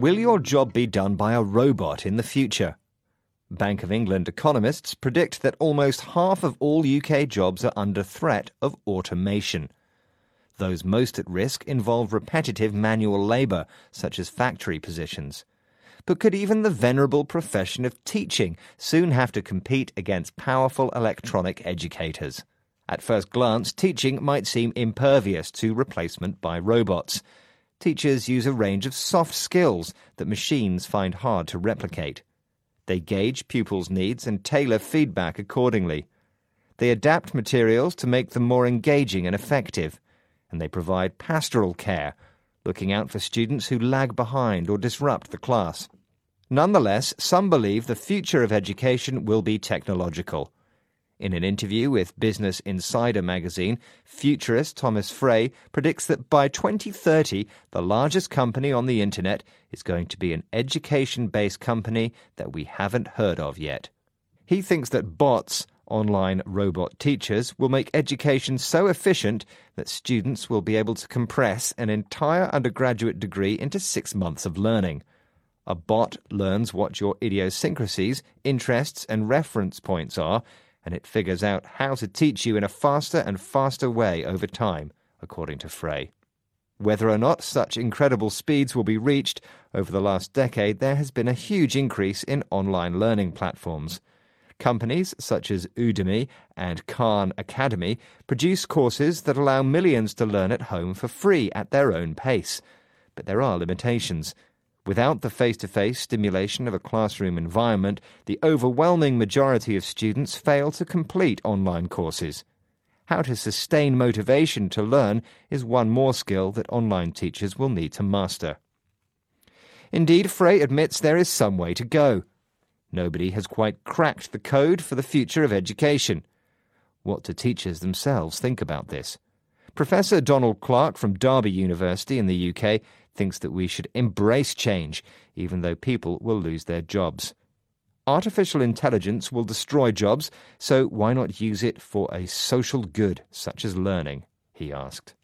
Will your job be done by a robot in the future? Bank of England economists predict that almost half of all UK jobs are under threat of automation. Those most at risk involve repetitive manual labour, such as factory positions. But could even the venerable profession of teaching soon have to compete against powerful electronic educators? At first glance, teaching might seem impervious to replacement by robots. Teachers use a range of soft skills that machines find hard to replicate. They gauge pupils' needs and tailor feedback accordingly. They adapt materials to make them more engaging and effective. And they provide pastoral care, looking out for students who lag behind or disrupt the class. Nonetheless, some believe the future of education will be technological. In an interview with Business Insider magazine, futurist Thomas Frey predicts that by 2030, the largest company on the internet is going to be an education based company that we haven't heard of yet. He thinks that bots, online robot teachers, will make education so efficient that students will be able to compress an entire undergraduate degree into six months of learning. A bot learns what your idiosyncrasies, interests, and reference points are and it figures out how to teach you in a faster and faster way over time, according to Frey. Whether or not such incredible speeds will be reached over the last decade, there has been a huge increase in online learning platforms. Companies such as Udemy and Khan Academy produce courses that allow millions to learn at home for free at their own pace. But there are limitations. Without the face to face stimulation of a classroom environment, the overwhelming majority of students fail to complete online courses. How to sustain motivation to learn is one more skill that online teachers will need to master. Indeed, Frey admits there is some way to go. Nobody has quite cracked the code for the future of education. What do teachers themselves think about this? Professor Donald Clark from Derby University in the UK thinks that we should embrace change, even though people will lose their jobs. Artificial intelligence will destroy jobs, so why not use it for a social good such as learning? he asked.